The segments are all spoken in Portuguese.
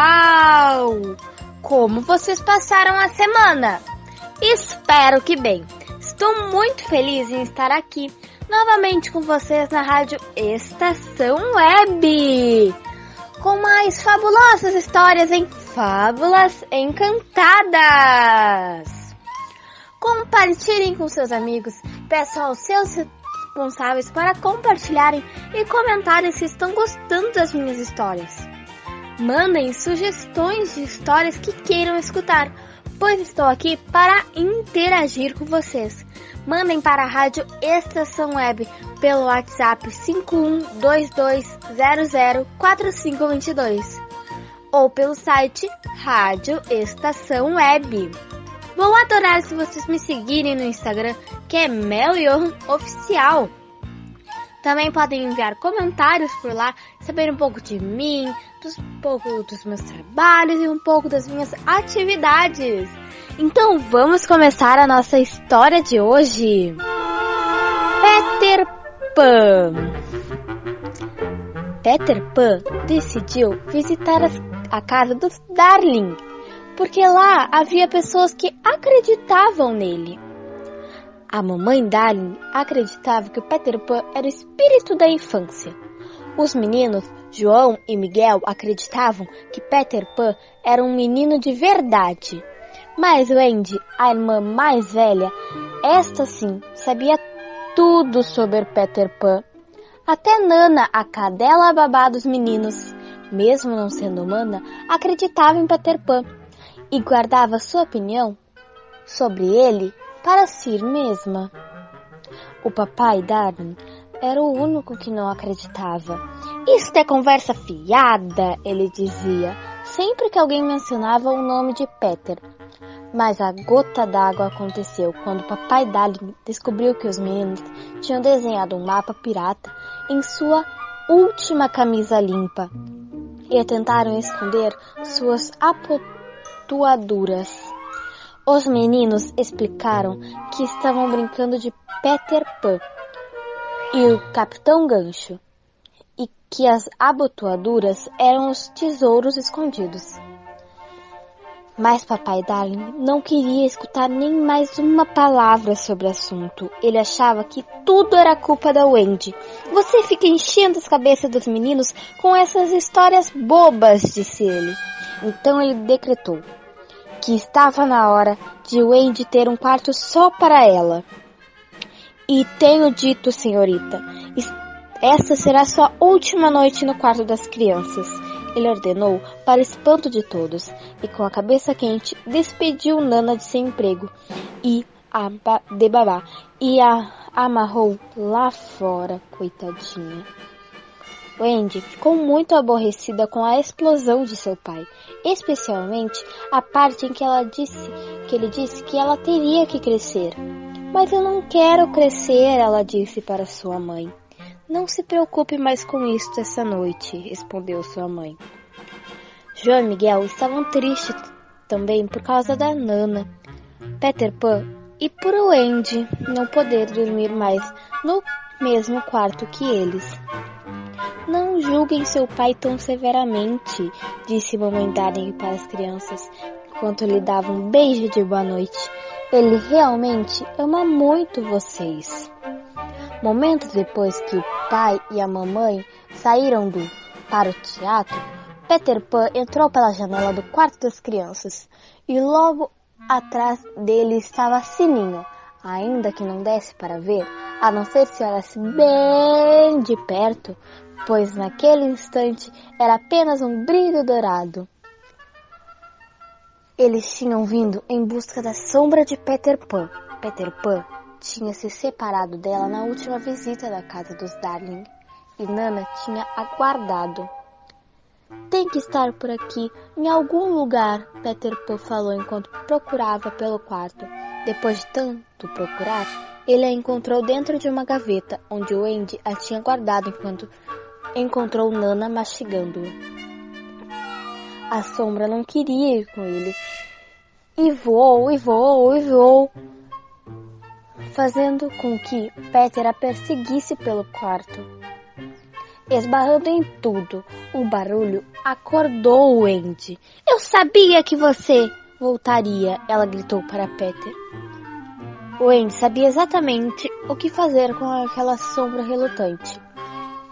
pessoal! Como vocês passaram a semana? Espero que bem. Estou muito feliz em estar aqui novamente com vocês na rádio Estação Web, com mais fabulosas histórias em Fábulas Encantadas. Compartilhem com seus amigos, peçam aos seus responsáveis para compartilharem e comentarem se estão gostando das minhas histórias. Mandem sugestões de histórias que queiram escutar, pois estou aqui para interagir com vocês. Mandem para a Rádio Estação Web pelo WhatsApp 5122004522 ou pelo site Rádio Estação Web. Vou adorar se vocês me seguirem no Instagram, que é Mel Oficial. Também podem enviar comentários por lá, saber um pouco de mim, dos, um pouco dos meus trabalhos e um pouco das minhas atividades. Então vamos começar a nossa história de hoje. Peter Pan. Peter Pan decidiu visitar a casa dos Darling porque lá havia pessoas que acreditavam nele. A mamãe Darling acreditava que o Peter Pan era o espírito da infância. Os meninos, João e Miguel, acreditavam que Peter Pan era um menino de verdade. Mas Wendy, a irmã mais velha, esta sim sabia tudo sobre Peter Pan. Até Nana, a cadela babá dos meninos, mesmo não sendo humana, acreditava em Peter Pan e guardava sua opinião sobre ele para si mesma. O papai Darwin era o único que não acreditava. Isto é conversa fiada, ele dizia, sempre que alguém mencionava o nome de Peter. Mas a gota d'água aconteceu quando o papai Darwin descobriu que os meninos tinham desenhado um mapa pirata em sua última camisa limpa e tentaram esconder suas apoteoses tatuaduras. Os meninos explicaram que estavam brincando de Peter Pan e o Capitão Gancho e que as abotoaduras eram os tesouros escondidos. Mas Papai Darling não queria escutar nem mais uma palavra sobre o assunto. Ele achava que tudo era culpa da Wendy. Você fica enchendo as cabeças dos meninos com essas histórias bobas, disse ele. Então ele decretou: que estava na hora de Wendy ter um quarto só para ela. E tenho dito, senhorita, essa será sua última noite no quarto das crianças. Ele ordenou para espanto de todos e, com a cabeça quente, despediu Nana de seu emprego e a de babá e a amarrou lá fora, coitadinha. Wendy ficou muito aborrecida com a explosão de seu pai, especialmente a parte em que ela disse que ele disse que ela teria que crescer. Mas eu não quero crescer, ela disse para sua mãe. Não se preocupe mais com isto essa noite, respondeu sua mãe. João e Miguel estavam tristes também por causa da Nana, Peter Pan e por Wendy não poder dormir mais no mesmo quarto que eles. Não julguem seu pai tão severamente, disse mamãe Darling para as crianças, enquanto lhe dava um beijo de boa noite. Ele realmente ama muito vocês. Momentos depois que o pai e a mamãe saíram do para o teatro, Peter Pan entrou pela janela do quarto das crianças e logo atrás dele estava Sininho, ainda que não desse para ver, a não ser se olhasse bem de perto, pois naquele instante era apenas um brilho dourado. Eles tinham vindo em busca da sombra de Peter Pan. Peter Pan tinha se separado dela na última visita da casa dos Darling e Nana tinha aguardado. tem que estar por aqui, em algum lugar, Peter Pan falou enquanto procurava pelo quarto. Depois de tanto procurar, ele a encontrou dentro de uma gaveta, onde o Andy a tinha guardado enquanto encontrou Nana mastigando-o. A sombra não queria ir com ele. E voou, e voou, e voou, fazendo com que Peter a perseguisse pelo quarto. Esbarrando em tudo, o barulho acordou o Andy. Eu sabia que você voltaria, ela gritou para Peter. O Andy sabia exatamente o que fazer com aquela sombra relutante.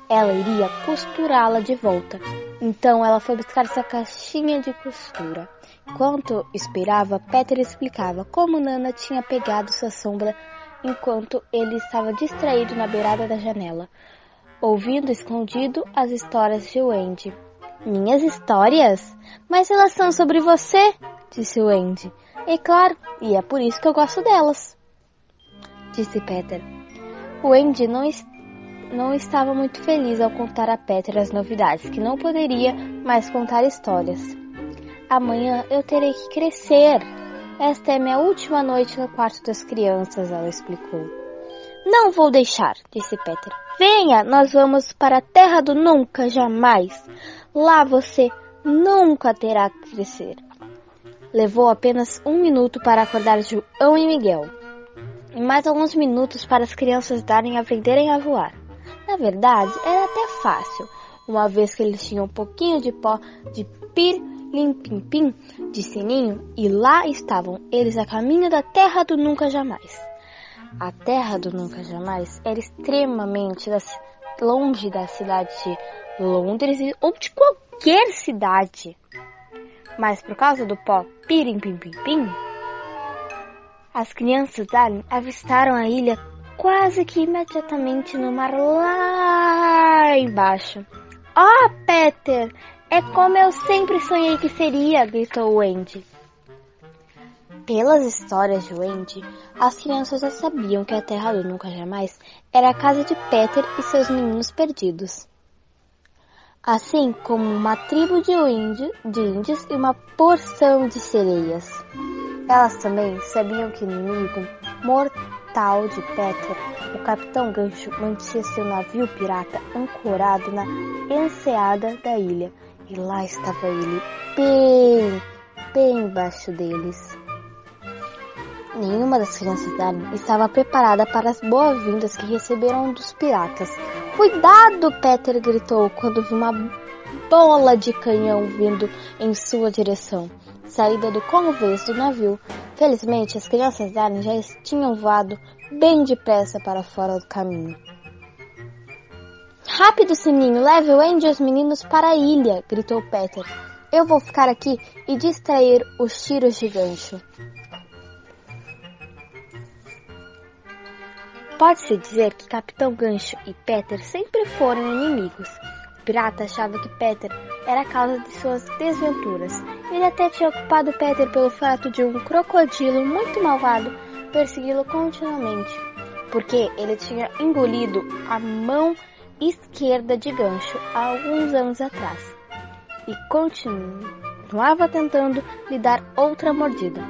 Ela iria costurá-la de volta. Então ela foi buscar sua caixinha de costura. Enquanto esperava, Peter explicava como Nana tinha pegado sua sombra enquanto ele estava distraído na beirada da janela, ouvindo escondido as histórias de Wendy. Minhas histórias? Mas elas são sobre você, disse Wendy. É claro, e é por isso que eu gosto delas, disse Peter. Wendy não, est não estava muito feliz ao contar a Peter as novidades, que não poderia mais contar histórias. Amanhã eu terei que crescer. Esta é minha última noite no quarto das crianças, ela explicou. Não vou deixar, disse Peter. Venha, nós vamos para a terra do nunca jamais. Lá você nunca terá que crescer. Levou apenas um minuto para acordar João e Miguel, e mais alguns minutos para as crianças darem aprenderem a voar. Na verdade, era até fácil, uma vez que eles tinham um pouquinho de pó de pir lim pim pim de sininho e lá estavam eles a caminho da terra do nunca jamais. A terra do nunca jamais era extremamente longe da cidade de Londres ou de qualquer cidade. Mas por causa do pó pirim pim pim pim, as crianças ali avistaram a ilha quase que imediatamente no mar lá embaixo. Oh, Peter! É como eu sempre sonhei que seria! gritou Wendy. Pelas histórias de Wendy, as crianças já sabiam que a Terra do Nunca Jamais era a casa de Peter e seus meninos perdidos. Assim como uma tribo de, índio, de índios e uma porção de sereias. Elas também sabiam que o inimigo mortal de Peter, o Capitão Gancho, mantinha seu navio pirata ancorado na enseada da ilha. E lá estava ele, bem, bem embaixo deles. Nenhuma das crianças da estava preparada para as boas-vindas que receberam dos piratas. Cuidado! Peter gritou quando viu uma bola de canhão vindo em sua direção, saída do convés do navio. Felizmente, as crianças da já tinham voado bem depressa para fora do caminho. Rápido, Sininho, leve o Andy e os meninos para a ilha, gritou Peter. Eu vou ficar aqui e distrair os tiros de gancho. Pode-se dizer que Capitão Gancho e Peter sempre foram inimigos. Pirata achava que Peter era a causa de suas desventuras. Ele até tinha ocupado Peter pelo fato de um crocodilo muito malvado persegui-lo continuamente, porque ele tinha engolido a mão esquerda de Gancho há alguns anos atrás e continuava tentando lhe dar outra mordida.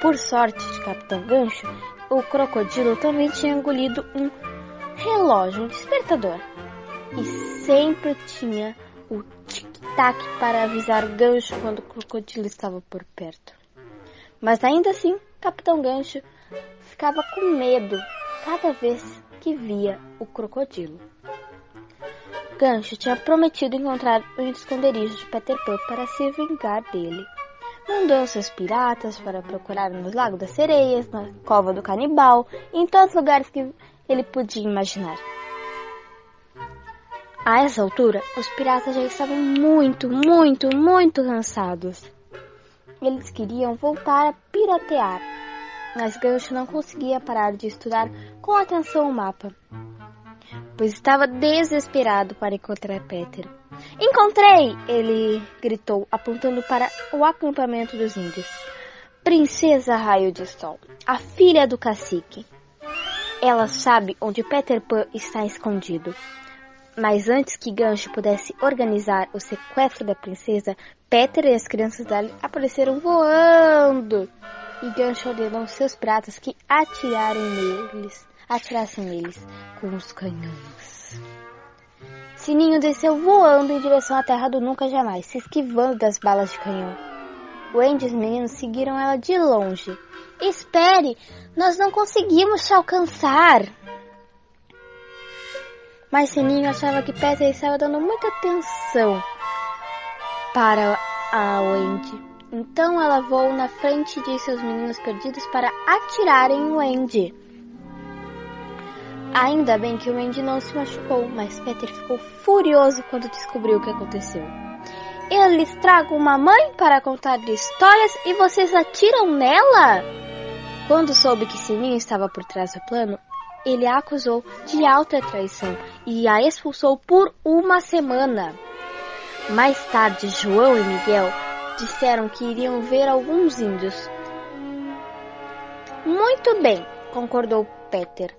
Por sorte de Capitão Gancho, o crocodilo também tinha engolido um relógio, um despertador. E sempre tinha o tic-tac para avisar o gancho quando o crocodilo estava por perto. Mas ainda assim, Capitão Gancho ficava com medo cada vez que via o crocodilo. Gancho tinha prometido encontrar o esconderijo de Peter Pan para se vingar dele mandou seus piratas para procurar no Lago das Sereias, na Cova do Canibal em todos os lugares que ele podia imaginar. A essa altura, os piratas já estavam muito, muito, muito cansados. Eles queriam voltar a piratear, mas Gancho não conseguia parar de estudar com atenção o mapa, pois estava desesperado para encontrar Peter. Encontrei! Ele gritou, apontando para o acampamento dos índios. Princesa Raio de Sol, a filha do cacique. Ela sabe onde Peter Pan está escondido. Mas antes que Gancho pudesse organizar o sequestro da princesa, Peter e as crianças dali apareceram voando. E Gancho ordenou seus pratos que atirarem neles, atirassem neles com os canhões. Sininho desceu voando em direção à terra do nunca jamais, se esquivando das balas de canhão. Wendy e os meninos seguiram ela de longe. Espere, nós não conseguimos te alcançar. Mas Sininho achava que Peter estava dando muita atenção para a Wendy. Então ela voou na frente de seus meninos perdidos para atirarem em Wendy. Ainda bem que o Wendy não se machucou, mas Peter ficou furioso quando descobriu o que aconteceu. Eles tragam uma mãe para contar histórias e vocês atiram nela? Quando soube que Sininho estava por trás do plano, ele a acusou de alta traição e a expulsou por uma semana. Mais tarde, João e Miguel disseram que iriam ver alguns índios. Muito bem, concordou Peter.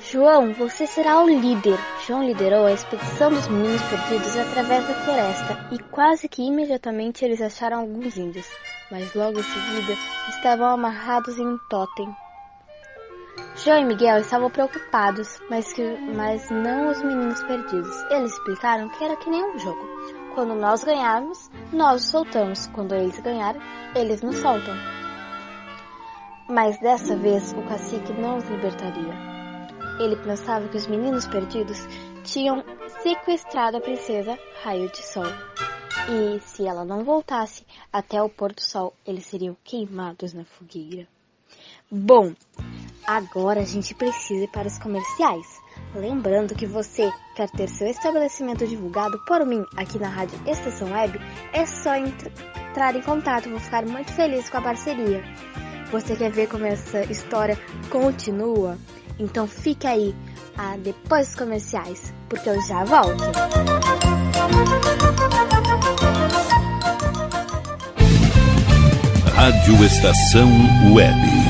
João, você será o líder. João liderou a expedição dos meninos perdidos através da floresta e quase que imediatamente eles acharam alguns índios, mas logo em seguida estavam amarrados em um totem. João e Miguel estavam preocupados, mas, que, mas não os meninos perdidos. Eles explicaram que era que nem um jogo. Quando nós ganharmos, nós os soltamos. Quando eles ganharem, eles nos soltam. Mas dessa vez o cacique não os libertaria. Ele pensava que os meninos perdidos tinham sequestrado a princesa Raio de Sol. E se ela não voltasse até o pôr do sol, eles seriam queimados na fogueira. Bom, agora a gente precisa ir para os comerciais. Lembrando que você quer ter seu estabelecimento divulgado por mim aqui na Rádio Estação Web, é só entrar em contato, vou ficar muito feliz com a parceria. Você quer ver como essa história continua? Então fique aí ah, depois dos comerciais, porque eu já volto. Rádio Estação Web.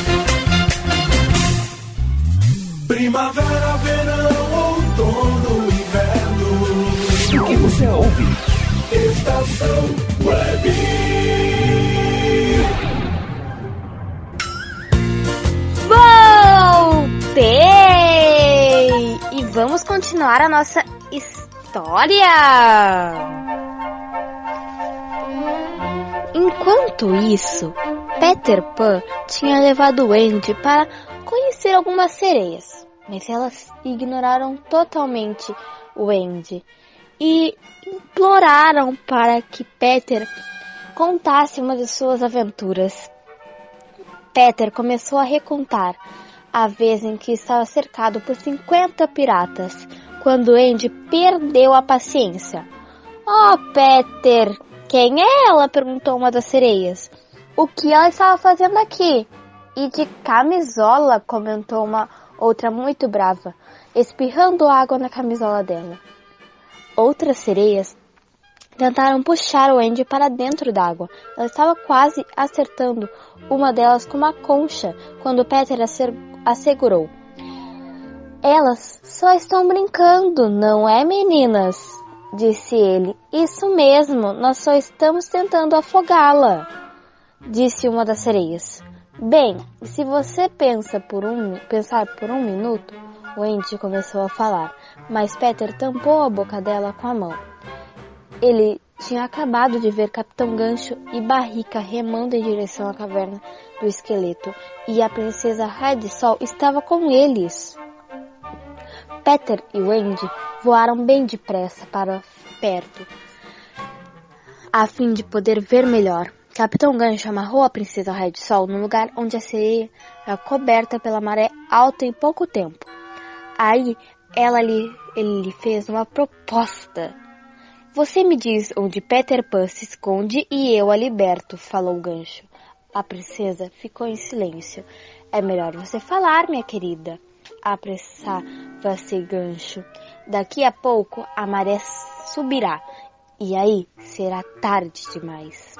Estação Web. Voltei! E vamos continuar a nossa história. Enquanto isso, Peter Pan tinha levado Wendy para conhecer algumas sereias, mas elas ignoraram totalmente Wendy e imploraram para que Peter contasse uma de suas aventuras. Peter começou a recontar a vez em que estava cercado por 50 piratas, quando Andy perdeu a paciência. Oh, Peter, quem é ela? perguntou uma das sereias. O que ela estava fazendo aqui? E de camisola, comentou uma outra muito brava, espirrando água na camisola dela. Outras sereias tentaram puxar o Andy para dentro d'água. Ela estava quase acertando uma delas com uma concha quando Peter assegurou. Elas só estão brincando, não é, meninas? Disse ele. Isso mesmo, nós só estamos tentando afogá-la, disse uma das sereias. Bem, se você pensa por um, pensar por um minuto, o Andy começou a falar, mas Peter tampou a boca dela com a mão. Ele tinha acabado de ver Capitão Gancho e Barrica remando em direção à caverna do esqueleto, e a princesa de Sol estava com eles. Peter e Wendy voaram bem depressa para perto, a fim de poder ver melhor. Capitão Gancho amarrou a princesa de Sol no lugar onde a sereia era coberta pela maré alta em pouco tempo. Aí ela lhe, ele lhe fez uma proposta. Você me diz onde Peter Pan se esconde e eu a liberto, falou o gancho. A princesa ficou em silêncio. É melhor você falar, minha querida. Apressava-se gancho. Daqui a pouco a maré subirá e aí será tarde demais.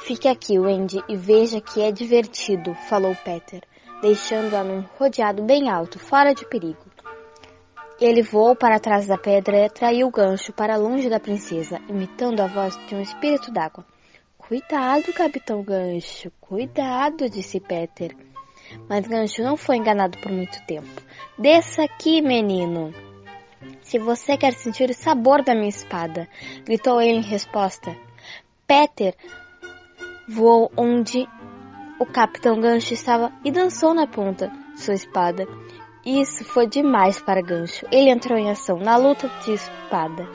Fique aqui, Wendy, e veja que é divertido, falou Peter, deixando-a num rodeado bem alto, fora de perigo. Ele voou para trás da pedra e atraiu o gancho para longe da princesa, imitando a voz de um espírito d'água. Cuidado, Capitão Gancho, cuidado, disse Peter. Mas Gancho não foi enganado por muito tempo. Desça aqui, menino. Se você quer sentir o sabor da minha espada, gritou ele em resposta. Peter voou onde o Capitão Gancho estava e dançou na ponta sua espada. Isso foi demais para Gancho. Ele entrou em ação na luta de espada,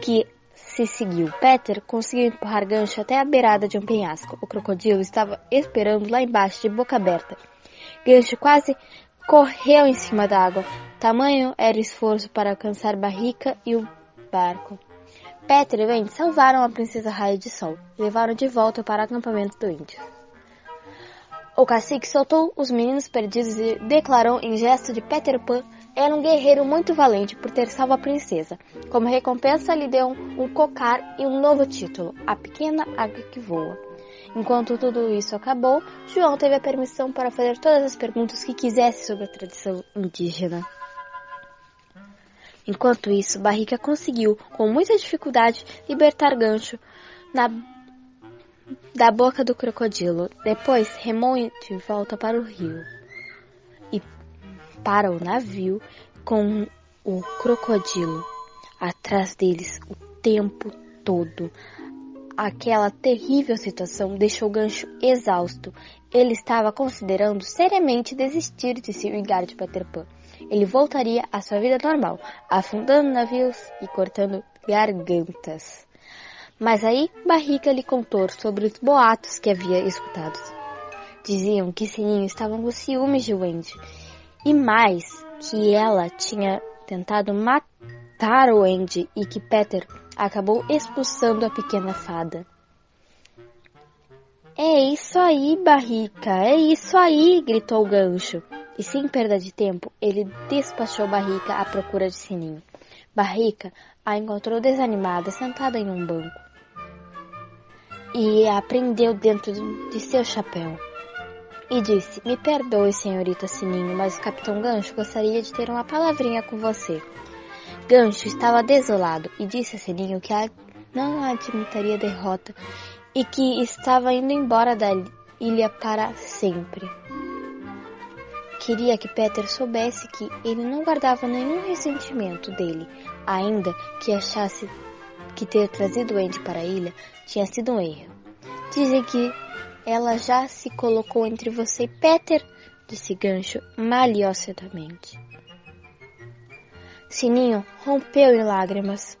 que se seguiu. Peter conseguiu empurrar Gancho até a beirada de um penhasco. O crocodilo estava esperando lá embaixo, de boca aberta. Gancho quase correu em cima da água. Tamanho era o esforço para alcançar Barrica e o barco. Peter e Wendy salvaram a princesa Raia de Sol levaram de volta para o acampamento do índio. O cacique soltou os meninos perdidos e declarou em gesto de Peter Pan era um guerreiro muito valente por ter salvo a princesa. Como recompensa, lhe deu um, cocar e um novo título, A Pequena Águia que Voa. Enquanto tudo isso acabou, João teve a permissão para fazer todas as perguntas que quisesse sobre a tradição indígena. Enquanto isso, Barrica conseguiu, com muita dificuldade, libertar Gancho na da boca do crocodilo. Depois remou de volta para o rio. e para o navio com o crocodilo atrás deles o tempo todo. Aquela terrível situação deixou o gancho exausto. Ele estava considerando seriamente desistir de se vingar de Peter Pan. Ele voltaria à sua vida normal, afundando navios e cortando gargantas. Mas aí Barriga lhe contou sobre os boatos que havia escutado. Diziam que Sininho estava com ciúmes de Wendy e mais que ela tinha tentado matar o Wendy e que Peter acabou expulsando a pequena fada. É isso aí, Barrica, é isso aí, gritou o gancho. E sem perda de tempo, ele despachou Barrica à procura de Sininho. Barrica a encontrou desanimada, sentada em um banco. E a prendeu dentro de seu chapéu. E disse: Me perdoe, senhorita Sininho, mas o capitão Gancho gostaria de ter uma palavrinha com você. Gancho estava desolado e disse a Sininho que não admitiria derrota e que estava indo embora da ilha para sempre. Queria que Peter soubesse que ele não guardava nenhum ressentimento dele, ainda que achasse que ter trazido Andy para a ilha tinha sido um erro. Dizem que ela já se colocou entre você e Peter, disse Gancho maliciosamente. Sininho rompeu em lágrimas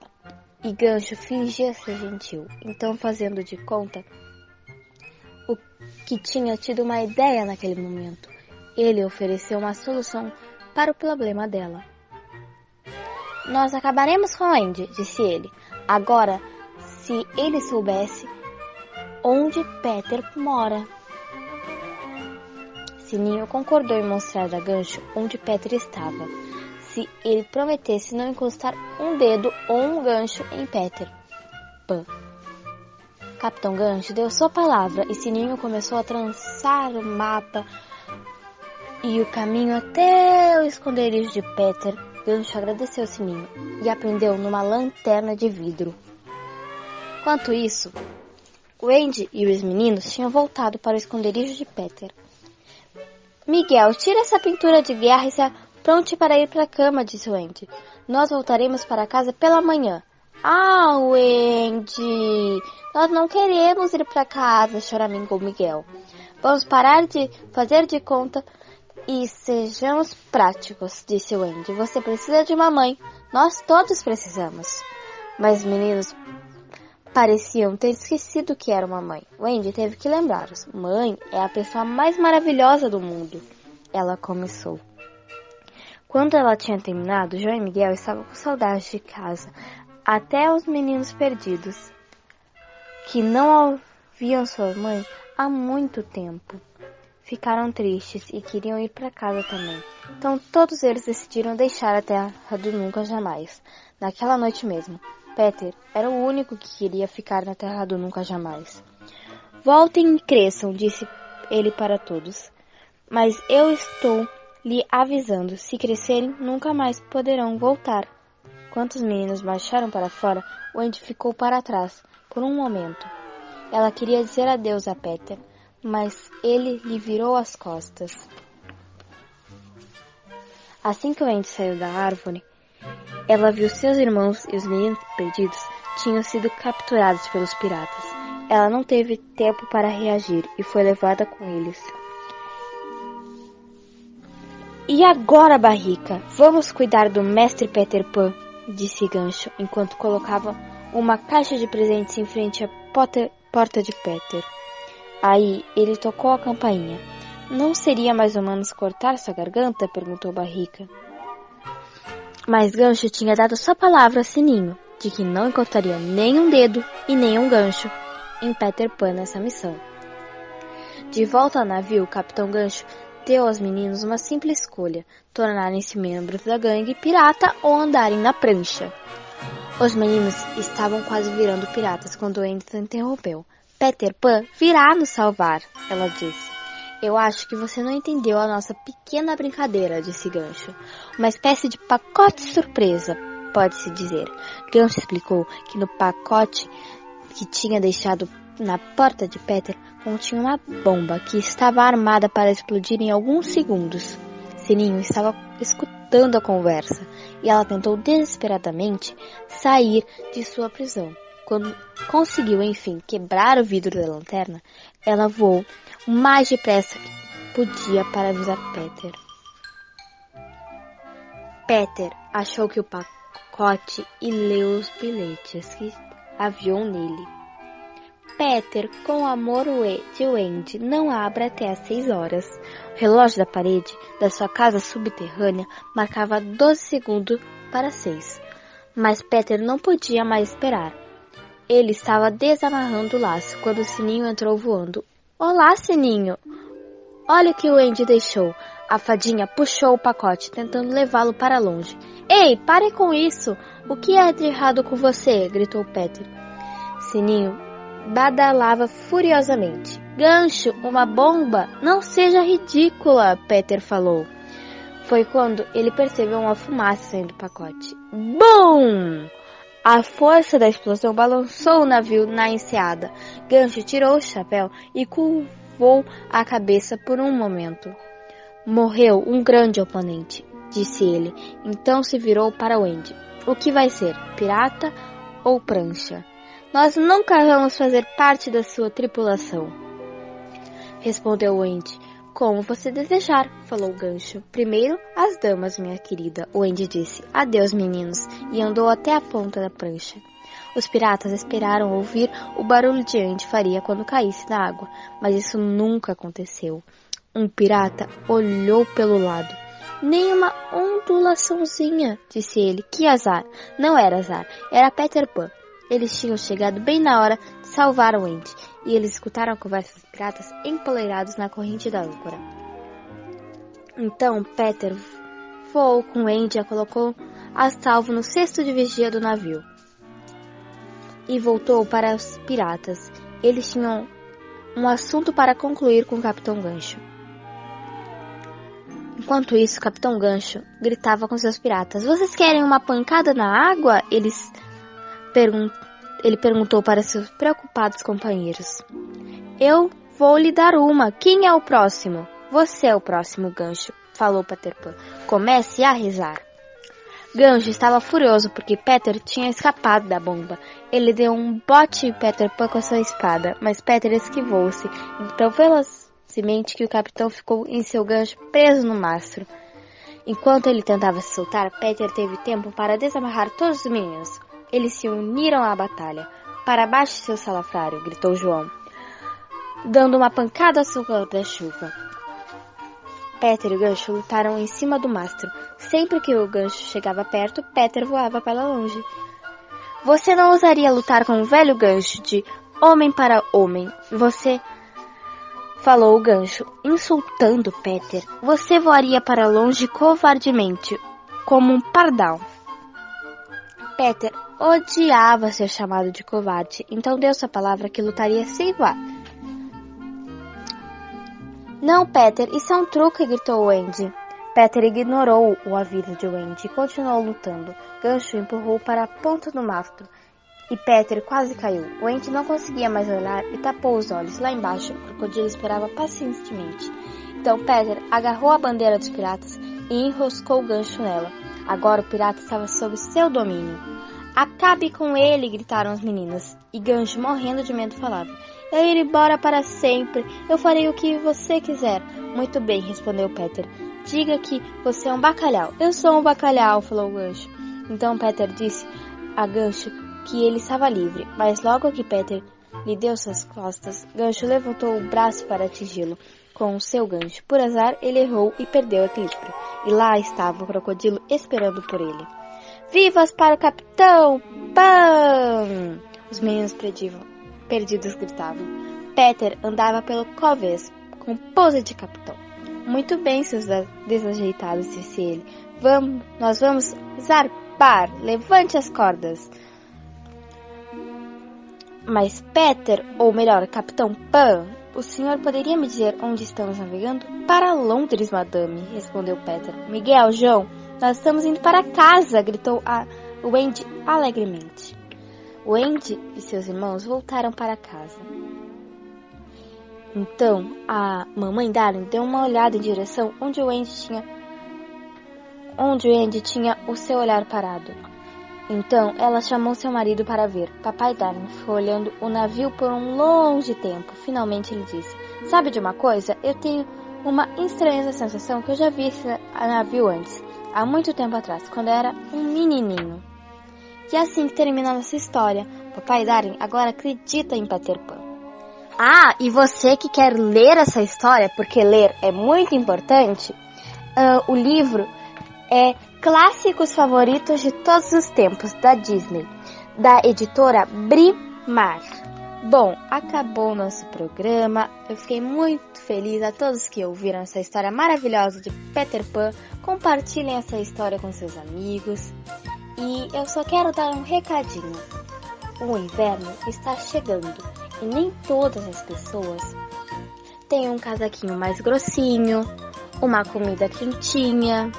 e Gancho fingia ser gentil, então fazendo de conta o que tinha tido uma ideia naquele momento. Ele ofereceu uma solução para o problema dela. Nós acabaremos com Andy, disse ele. Agora, se ele soubesse onde Peter mora. Sininho concordou em mostrar a Gancho onde Peter estava se ele prometesse não encostar um dedo ou um gancho em Peter Pan. Capitão Gancho deu sua palavra e Sininho começou a trançar o mapa e o caminho até o esconderijo de Peter. Gancho agradeceu Sininho e aprendeu numa lanterna de vidro. Quanto isso, Wendy e os meninos tinham voltado para o esconderijo de Peter. Miguel, tira essa pintura de guerra e se Pronte para ir para a cama, disse Wendy. Nós voltaremos para casa pela manhã. Ah, Wendy, nós não queremos ir para casa, choramingou Miguel. Vamos parar de fazer de conta e sejamos práticos, disse Wendy. Você precisa de uma mãe. Nós todos precisamos. Mas os meninos pareciam ter esquecido que era uma mãe. Wendy teve que lembrá-los. Mãe é a pessoa mais maravilhosa do mundo. Ela começou. Quando ela tinha terminado, João e Miguel estavam com saudade de casa, até os meninos perdidos, que não ouviam sua mãe há muito tempo. Ficaram tristes e queriam ir para casa também. Então todos eles decidiram deixar a terra do nunca jamais. Naquela noite mesmo, Peter era o único que queria ficar na terra do nunca jamais. Voltem e cresçam, disse ele para todos. Mas eu estou lhe avisando: se crescerem, nunca mais poderão voltar. Quando os meninos marcharam para fora, Wendy ficou para trás por um momento. Ela queria dizer adeus a Peter, mas ele lhe virou as costas. Assim que Wendy saiu da árvore, ela viu seus irmãos e os meninos perdidos tinham sido capturados pelos piratas. Ela não teve tempo para reagir e foi levada com eles. E agora, Barrica, vamos cuidar do mestre Peter Pan, disse Gancho, enquanto colocava uma caixa de presentes em frente à porta de Peter. Aí ele tocou a campainha. Não seria mais ou menos cortar sua garganta? perguntou Barrica. Mas Gancho tinha dado sua palavra a Sininho, de que não encostaria nem um dedo e nem um gancho em Peter Pan nessa missão. De volta ao navio, o Capitão Gancho deu aos meninos uma simples escolha: tornarem-se membros da gangue pirata ou andarem na prancha. Os meninos estavam quase virando piratas quando Andy interrompeu. Peter Pan virá nos salvar, ela disse. Eu acho que você não entendeu a nossa pequena brincadeira, disse Gancho. Uma espécie de pacote surpresa, pode-se dizer. Gancho explicou que no pacote que tinha deixado na porta de Peter continha uma bomba que estava armada para explodir em alguns segundos. Sininho estava escutando a conversa e ela tentou desesperadamente sair de sua prisão. Quando conseguiu, enfim, quebrar o vidro da lanterna, ela voou o mais depressa que podia para avisar Peter. Peter achou que o pacote e leu os bilhetes que haviam nele. Peter, com amor de Wendy, não abre até às seis horas. O relógio da parede da sua casa subterrânea marcava 12 segundos para seis. Mas Peter não podia mais esperar. Ele estava desamarrando o laço quando o sininho entrou voando. Olá, sininho! Olha o que o Andy deixou. A fadinha puxou o pacote, tentando levá-lo para longe. Ei, pare com isso! O que é de errado com você? gritou Peter. Sininho badalava furiosamente. Gancho, uma bomba? Não seja ridícula, Peter falou. Foi quando ele percebeu uma fumaça saindo do pacote. Bum! A força da explosão balançou o navio na enseada. Gancho tirou o chapéu e curvou a cabeça por um momento. Morreu um grande oponente, disse ele. Então se virou para Wendy. O que vai ser, pirata ou prancha? Nós nunca vamos fazer parte da sua tripulação. Respondeu Wendy. Como você desejar, falou o gancho. Primeiro, as damas, minha querida, Wendy disse. Adeus, meninos, e andou até a ponta da prancha. Os piratas esperaram ouvir o barulho de Andy faria quando caísse na água, mas isso nunca aconteceu. Um pirata olhou pelo lado. Nem uma ondulaçãozinha, disse ele. Que azar! Não era azar, era Peter Pan. Eles tinham chegado bem na hora de salvar o Andy, e eles escutaram a conversa dos piratas empoleirados na corrente da âncora. Então Peter voou com Andy e a colocou a salvo no cesto de vigia do navio. E voltou para os piratas. Eles tinham um assunto para concluir com o Capitão Gancho. Enquanto isso, o Capitão Gancho gritava com seus piratas: Vocês querem uma pancada na água? Eles pergun ele perguntou para seus preocupados companheiros. Eu vou lhe dar uma. Quem é o próximo? Você é o próximo, Gancho, falou Peter Pan. Comece a rezar. Gancho estava furioso porque Peter tinha escapado da bomba. Ele deu um bote em Peter Pan com a sua espada, mas Peter esquivou-se, então velocemente que o capitão ficou em seu gancho preso no mastro. Enquanto ele tentava se soltar, Peter teve tempo para desamarrar todos os meninos. Eles se uniram à batalha. Para baixo, seu salafrário! gritou João, dando uma pancada ao seu guarda-chuva. Peter e o gancho lutaram em cima do mastro. Sempre que o gancho chegava perto, Peter voava para longe. Você não ousaria lutar com o velho gancho de homem para homem. Você. Falou o gancho, insultando Peter. Você voaria para longe covardemente, como um pardal. Peter odiava ser chamado de covarde, então deu sua palavra que lutaria sem voar. Não, Peter, isso é um truque, gritou Wendy. Peter ignorou o aviso de Wendy e continuou lutando. Gancho empurrou para a ponta do mastro e Peter quase caiu. Wendy não conseguia mais olhar e tapou os olhos. Lá embaixo, o crocodilo esperava pacientemente. Então Peter agarrou a bandeira dos piratas e enroscou o gancho nela. Agora o pirata estava sob seu domínio. Acabe com ele! gritaram as meninas. E Gancho, morrendo de medo, falava: Eu irei embora para sempre. Eu farei o que você quiser. Muito bem, respondeu Peter. Diga que você é um bacalhau. Eu sou um bacalhau, falou Gancho. Então Peter disse a Gancho que ele estava livre, mas logo que Peter lhe deu suas costas, Gancho levantou o braço para atingi-lo com o seu gancho. Por azar, ele errou e perdeu o equilíbrio. E lá estava o crocodilo esperando por ele. Vivas para o capitão! Pam! Os meninos perdivam, perdidos gritavam. Peter andava pelo covês com pose de capitão. Muito bem, seus desajeitados, disse ele. Vamos, nós vamos zarpar. Levante as cordas. Mas Peter, ou melhor, Capitão Pan, o senhor poderia me dizer onde estamos navegando? Para Londres, madame, respondeu Peter. Miguel, João, nós estamos indo para casa, gritou a Wendy alegremente. Wendy e seus irmãos voltaram para casa. Então, a mamãe Darling deu uma olhada em direção onde o Wendy tinha onde o Andy tinha o seu olhar parado. Então ela chamou seu marido para ver. Papai Darwin ficou olhando o navio por um longo tempo. Finalmente ele disse: Sabe de uma coisa? Eu tenho uma estranha sensação que eu já vi esse navio antes, há muito tempo atrás, quando era um menininho. E é assim que termina nossa história. Papai Darwin agora acredita em Peter Pan. Ah, e você que quer ler essa história, porque ler é muito importante, uh, o livro é Clássicos Favoritos de Todos os Tempos, da Disney, da editora Brimar. Bom, acabou o nosso programa. Eu fiquei muito feliz a todos que ouviram essa história maravilhosa de Peter Pan. Compartilhem essa história com seus amigos. E eu só quero dar um recadinho. O inverno está chegando e nem todas as pessoas têm um casaquinho mais grossinho, uma comida quentinha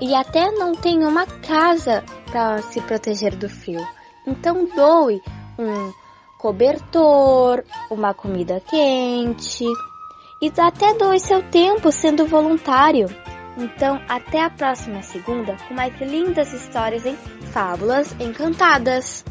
e até não tem uma casa para se proteger do frio. Então doe um cobertor, uma comida quente e até doe seu tempo sendo voluntário. Então, até a próxima segunda com mais lindas histórias em Fábulas Encantadas.